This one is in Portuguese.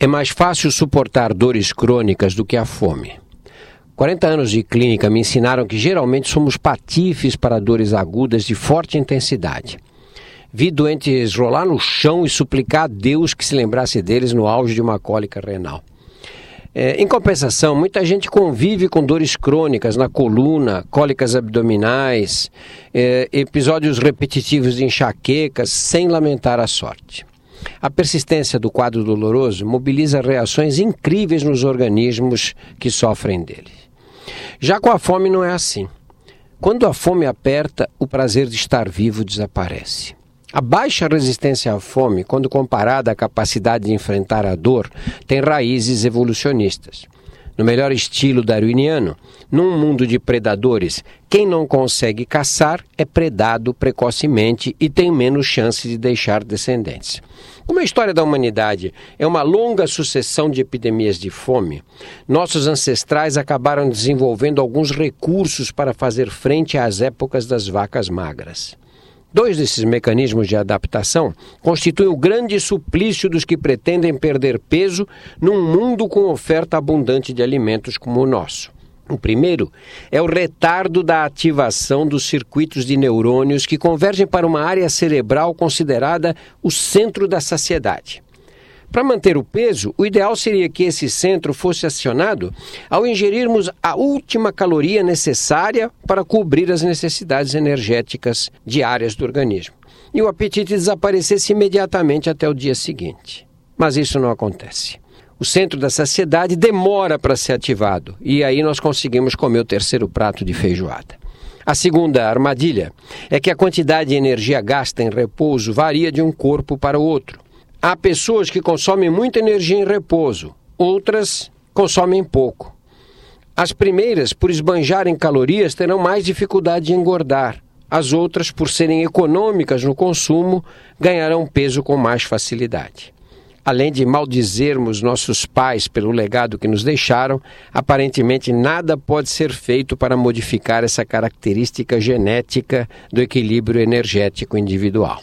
É mais fácil suportar dores crônicas do que a fome. 40 anos de clínica me ensinaram que geralmente somos patifes para dores agudas de forte intensidade. Vi doentes rolar no chão e suplicar a Deus que se lembrasse deles no auge de uma cólica renal. É, em compensação, muita gente convive com dores crônicas na coluna, cólicas abdominais, é, episódios repetitivos de enxaquecas, sem lamentar a sorte. A persistência do quadro doloroso mobiliza reações incríveis nos organismos que sofrem dele. Já com a fome não é assim. Quando a fome aperta, o prazer de estar vivo desaparece. A baixa resistência à fome, quando comparada à capacidade de enfrentar a dor, tem raízes evolucionistas. No melhor estilo darwiniano, num mundo de predadores, quem não consegue caçar é predado precocemente e tem menos chance de deixar descendentes. Como a história da humanidade é uma longa sucessão de epidemias de fome, nossos ancestrais acabaram desenvolvendo alguns recursos para fazer frente às épocas das vacas magras. Dois desses mecanismos de adaptação constituem o grande suplício dos que pretendem perder peso num mundo com oferta abundante de alimentos como o nosso. O primeiro é o retardo da ativação dos circuitos de neurônios que convergem para uma área cerebral considerada o centro da saciedade. Para manter o peso, o ideal seria que esse centro fosse acionado ao ingerirmos a última caloria necessária para cobrir as necessidades energéticas diárias do organismo. E o apetite desaparecesse imediatamente até o dia seguinte. Mas isso não acontece. O centro da saciedade demora para ser ativado e aí nós conseguimos comer o terceiro prato de feijoada. A segunda armadilha é que a quantidade de energia gasta em repouso varia de um corpo para o outro. Há pessoas que consomem muita energia em repouso, outras consomem pouco. As primeiras, por esbanjarem calorias, terão mais dificuldade de engordar. As outras, por serem econômicas no consumo, ganharão peso com mais facilidade. Além de maldizermos nossos pais pelo legado que nos deixaram, aparentemente nada pode ser feito para modificar essa característica genética do equilíbrio energético individual.